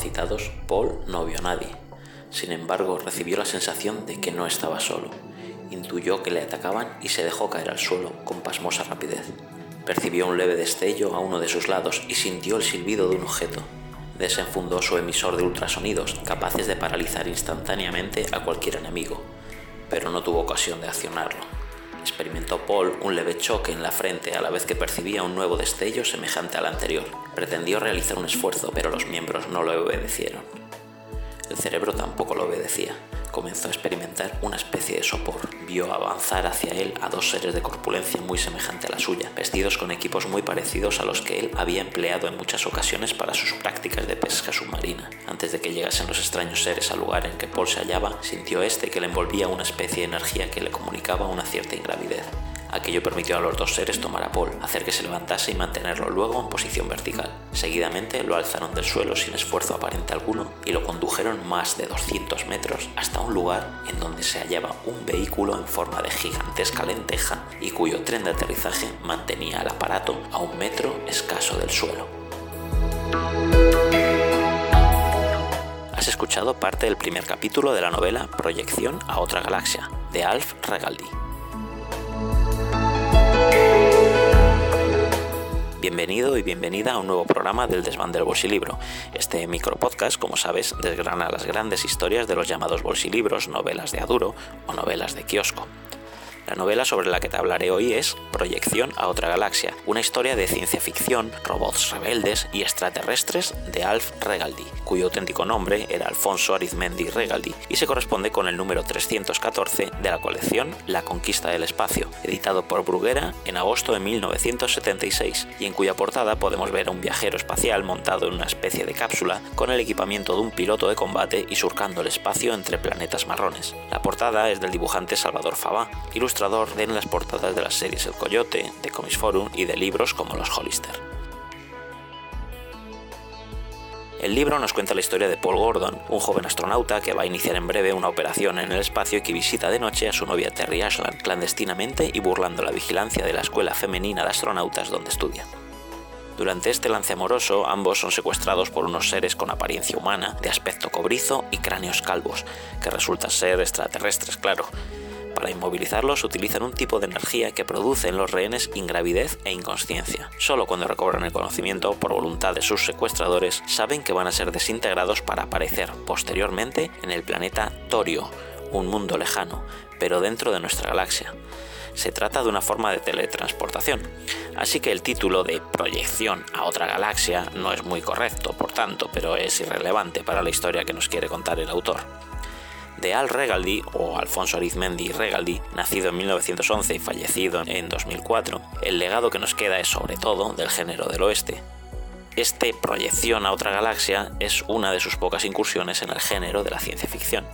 Citados, Paul no vio a nadie. Sin embargo, recibió la sensación de que no estaba solo. Intuyó que le atacaban y se dejó caer al suelo con pasmosa rapidez. Percibió un leve destello a uno de sus lados y sintió el silbido de un objeto. Desenfundó su emisor de ultrasonidos, capaces de paralizar instantáneamente a cualquier enemigo, pero no tuvo ocasión de accionarlo. Experimentó Paul un leve choque en la frente a la vez que percibía un nuevo destello semejante al anterior. Pretendió realizar un esfuerzo, pero los miembros no lo obedecieron. El cerebro tampoco lo obedecía. Comenzó a experimentar una especie de sopor. Vio avanzar hacia él a dos seres de corpulencia muy semejante a la suya, vestidos con equipos muy parecidos a los que él había empleado en muchas ocasiones para sus prácticas de pesca submarina. Antes de que llegasen los extraños seres al lugar en que Paul se hallaba, sintió este que le envolvía una especie de energía que le comunicaba una cierta ingravidez. Aquello permitió a los dos seres tomar a Paul, hacer que se levantase y mantenerlo luego en posición vertical. Seguidamente lo alzaron del suelo sin esfuerzo aparente alguno y lo condujeron más de 200 metros hasta un lugar en donde se hallaba un vehículo en forma de gigantesca lenteja y cuyo tren de aterrizaje mantenía el aparato a un metro escaso del suelo. Has escuchado parte del primer capítulo de la novela Proyección a otra galaxia, de Alf Regaldi. Bienvenido y bienvenida a un nuevo programa del Desván del Bolsilibro. Este micropodcast, como sabes, desgrana las grandes historias de los llamados bolsilibros, novelas de Aduro o novelas de kiosco. La novela sobre la que te hablaré hoy es Proyección a otra galaxia, una historia de ciencia ficción, robots rebeldes y extraterrestres de Alf Regaldi, cuyo auténtico nombre era Alfonso Arizmendi Regaldi y se corresponde con el número 314 de la colección La conquista del espacio, editado por Bruguera en agosto de 1976 y en cuya portada podemos ver a un viajero espacial montado en una especie de cápsula con el equipamiento de un piloto de combate y surcando el espacio entre planetas marrones. La portada es del dibujante Salvador Fabá, ilustrador en las portadas de las series El Coyote, de Comics Forum y de libros como Los Hollister. El libro nos cuenta la historia de Paul Gordon, un joven astronauta que va a iniciar en breve una operación en el espacio y que visita de noche a su novia Terry Ashland, clandestinamente y burlando la vigilancia de la Escuela Femenina de Astronautas donde estudia. Durante este lance amoroso, ambos son secuestrados por unos seres con apariencia humana, de aspecto cobrizo y cráneos calvos, que resultan ser extraterrestres, claro, para inmovilizarlos utilizan un tipo de energía que produce en los rehenes ingravidez e inconsciencia. Solo cuando recobran el conocimiento por voluntad de sus secuestradores saben que van a ser desintegrados para aparecer posteriormente en el planeta Torio, un mundo lejano, pero dentro de nuestra galaxia. Se trata de una forma de teletransportación, así que el título de proyección a otra galaxia no es muy correcto, por tanto, pero es irrelevante para la historia que nos quiere contar el autor de Al Regaldi, o Alfonso Arizmendi Regaldi, nacido en 1911 y fallecido en 2004, el legado que nos queda es sobre todo del género del oeste. Este proyección a otra galaxia es una de sus pocas incursiones en el género de la ciencia ficción.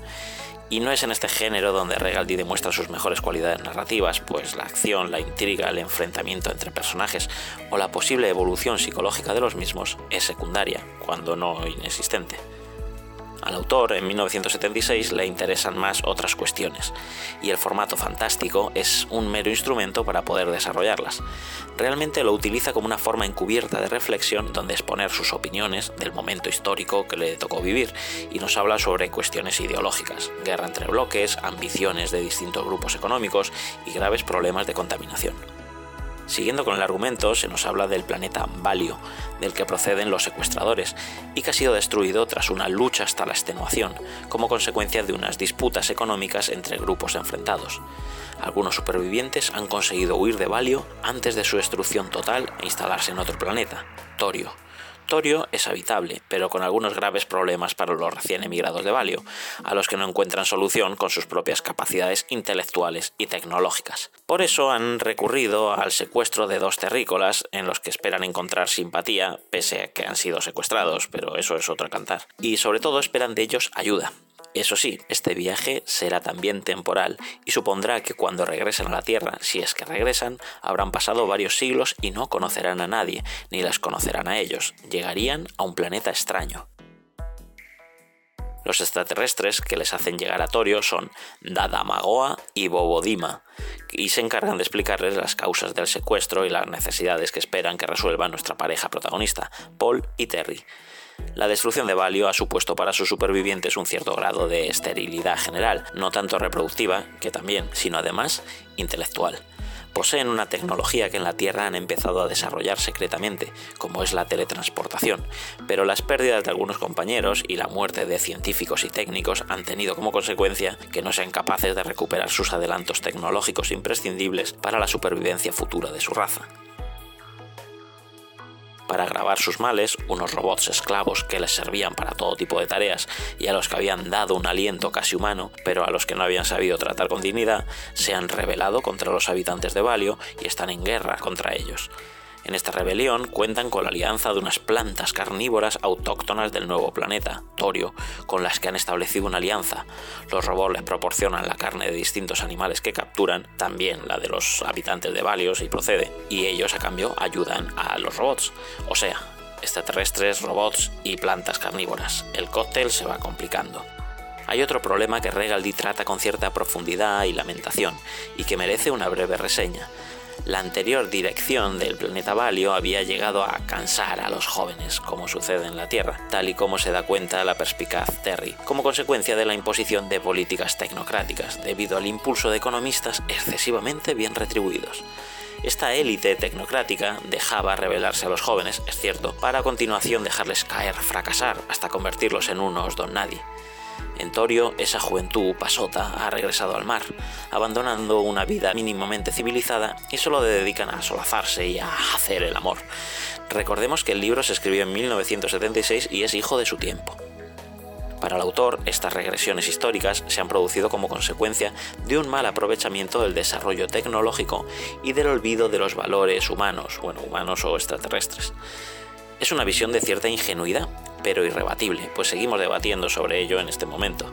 Y no es en este género donde Regaldi demuestra sus mejores cualidades narrativas, pues la acción, la intriga, el enfrentamiento entre personajes o la posible evolución psicológica de los mismos es secundaria, cuando no inexistente. Al autor, en 1976, le interesan más otras cuestiones, y el formato fantástico es un mero instrumento para poder desarrollarlas. Realmente lo utiliza como una forma encubierta de reflexión donde exponer sus opiniones del momento histórico que le tocó vivir, y nos habla sobre cuestiones ideológicas, guerra entre bloques, ambiciones de distintos grupos económicos y graves problemas de contaminación. Siguiendo con el argumento, se nos habla del planeta Valio, del que proceden los secuestradores, y que ha sido destruido tras una lucha hasta la extenuación, como consecuencia de unas disputas económicas entre grupos enfrentados. Algunos supervivientes han conseguido huir de Valio antes de su destrucción total e instalarse en otro planeta, Torio, Torio es habitable, pero con algunos graves problemas para los recién emigrados de Valio, a los que no encuentran solución con sus propias capacidades intelectuales y tecnológicas. Por eso han recurrido al secuestro de dos terrícolas en los que esperan encontrar simpatía, pese a que han sido secuestrados, pero eso es otro cantar. Y sobre todo esperan de ellos ayuda, eso sí, este viaje será también temporal y supondrá que cuando regresen a la Tierra, si es que regresan, habrán pasado varios siglos y no conocerán a nadie, ni las conocerán a ellos. Llegarían a un planeta extraño. Los extraterrestres que les hacen llegar a Torio son Dadamagoa y Bobodima, y se encargan de explicarles las causas del secuestro y las necesidades que esperan que resuelva nuestra pareja protagonista, Paul y Terry. La destrucción de Valio ha supuesto para sus supervivientes un cierto grado de esterilidad general, no tanto reproductiva, que también, sino además intelectual. Poseen una tecnología que en la Tierra han empezado a desarrollar secretamente, como es la teletransportación, pero las pérdidas de algunos compañeros y la muerte de científicos y técnicos han tenido como consecuencia que no sean capaces de recuperar sus adelantos tecnológicos imprescindibles para la supervivencia futura de su raza para agravar sus males, unos robots esclavos que les servían para todo tipo de tareas y a los que habían dado un aliento casi humano, pero a los que no habían sabido tratar con dignidad, se han rebelado contra los habitantes de Valio y están en guerra contra ellos. En esta rebelión cuentan con la alianza de unas plantas carnívoras autóctonas del nuevo planeta, Torio, con las que han establecido una alianza. Los robots les proporcionan la carne de distintos animales que capturan, también la de los habitantes de Valios y procede, y ellos a cambio ayudan a los robots. O sea, extraterrestres, robots y plantas carnívoras. El cóctel se va complicando. Hay otro problema que Regaldi trata con cierta profundidad y lamentación, y que merece una breve reseña la anterior dirección del planeta Valio había llegado a cansar a los jóvenes, como sucede en la Tierra, tal y como se da cuenta la perspicaz Terry, como consecuencia de la imposición de políticas tecnocráticas, debido al impulso de economistas excesivamente bien retribuidos. Esta élite tecnocrática dejaba revelarse a los jóvenes, es cierto, para a continuación dejarles caer, fracasar, hasta convertirlos en unos don nadie. En Torio, esa juventud pasota ha regresado al mar, abandonando una vida mínimamente civilizada y solo dedican a solazarse y a hacer el amor. Recordemos que el libro se escribió en 1976 y es hijo de su tiempo. Para el autor, estas regresiones históricas se han producido como consecuencia de un mal aprovechamiento del desarrollo tecnológico y del olvido de los valores humanos, bueno, humanos o extraterrestres. Es una visión de cierta ingenuidad, pero irrebatible, pues seguimos debatiendo sobre ello en este momento.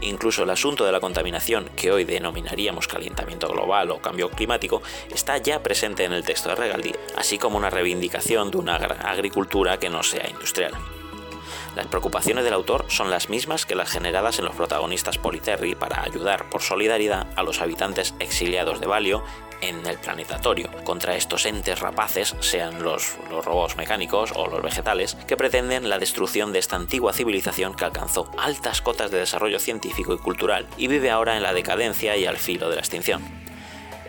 Incluso el asunto de la contaminación, que hoy denominaríamos calentamiento global o cambio climático, está ya presente en el texto de Regaldi, así como una reivindicación de una agricultura que no sea industrial. Las preocupaciones del autor son las mismas que las generadas en los protagonistas Politerri para ayudar por solidaridad a los habitantes exiliados de Valio en el planetatorio contra estos entes rapaces, sean los, los robots mecánicos o los vegetales, que pretenden la destrucción de esta antigua civilización que alcanzó altas cotas de desarrollo científico y cultural y vive ahora en la decadencia y al filo de la extinción.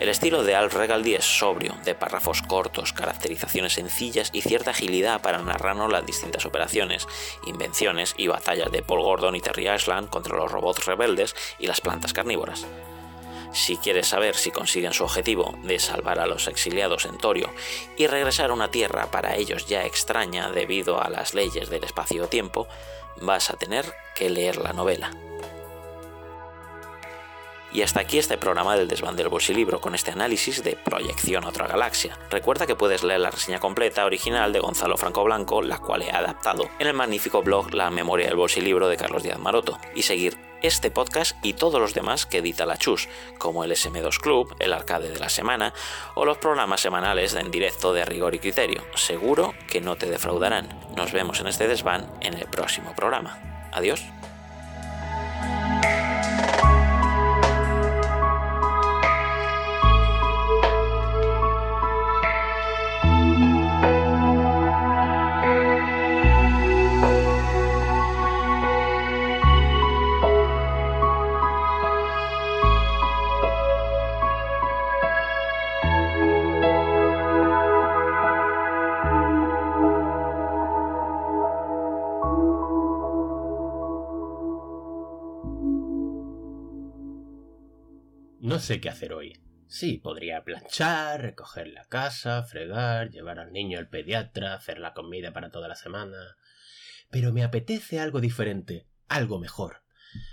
El estilo de Al Regaldi es sobrio, de párrafos cortos, caracterizaciones sencillas y cierta agilidad para narrarnos las distintas operaciones, invenciones y batallas de Paul Gordon y Terry Ashland contra los robots rebeldes y las plantas carnívoras. Si quieres saber si consiguen su objetivo de salvar a los exiliados en Torio y regresar a una tierra para ellos ya extraña debido a las leyes del espacio-tiempo, vas a tener que leer la novela. Y hasta aquí este programa del desván del bolsilibro con este análisis de proyección a otra galaxia. Recuerda que puedes leer la reseña completa original de Gonzalo Franco Blanco, la cual he adaptado en el magnífico blog La memoria del bolsilibro de Carlos Díaz Maroto, y seguir este podcast y todos los demás que edita la Chus, como el SM2 Club, el Arcade de la Semana o los programas semanales en directo de rigor y criterio. Seguro que no te defraudarán. Nos vemos en este desván en el próximo programa. Adiós. Sé qué hacer hoy. Sí, podría planchar, recoger la casa, fregar, llevar al niño al pediatra, hacer la comida para toda la semana. Pero me apetece algo diferente, algo mejor.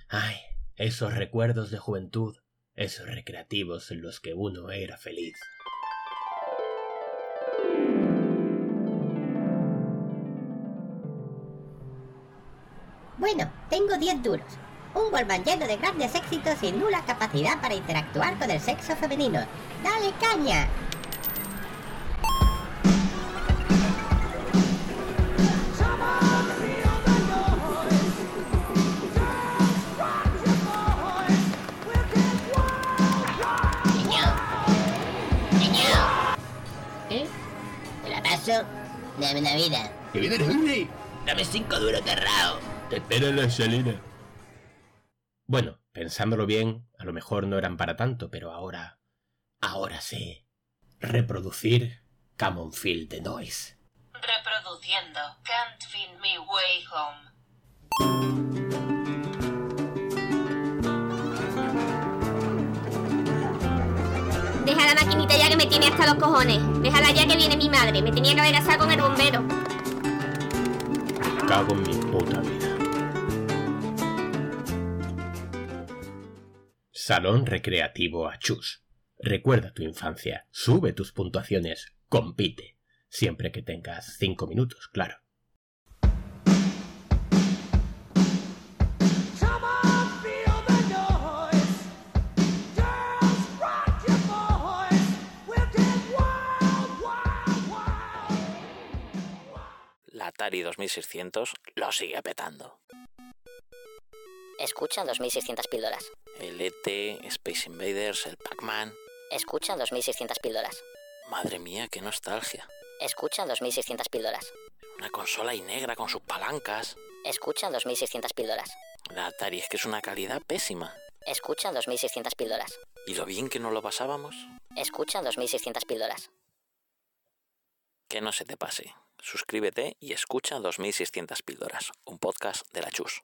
Ay, esos recuerdos de juventud, esos recreativos en los que uno era feliz. Bueno, tengo 10 duros. Un Goldman lleno de grandes éxitos y nula capacidad para interactuar con el sexo femenino. ¡Dale caña! Niño. Niño. ¿Eh? ¿Te la paso? Dame una vida. ¡Que viene Henry! Dame cinco duros cerrado. ¡Te espera la salina! Bueno, pensándolo bien, a lo mejor no eran para tanto, pero ahora... Ahora sí. Reproducir Camonfield de Noise. Reproduciendo Can't Find Me Way Home. Deja la maquinita ya que me tiene hasta los cojones. Déjala ya que viene mi madre. Me tenía que haber casado con el bombero. Cago en mi puta vida. Salón Recreativo Achus. Recuerda tu infancia, sube tus puntuaciones, compite. Siempre que tengas cinco minutos, claro. La Atari 2600 lo sigue petando. Escucha 2600 píldoras. El ET, Space Invaders, el Pac-Man. Escucha 2600 píldoras. Madre mía, qué nostalgia. Escucha 2600 píldoras. Una consola y negra con sus palancas. Escucha 2600 píldoras. La Atari es que es una calidad pésima. Escucha 2600 píldoras. ¿Y lo bien que no lo pasábamos? Escucha 2600 píldoras. Que no se te pase. Suscríbete y escucha 2600 píldoras, un podcast de la Chus.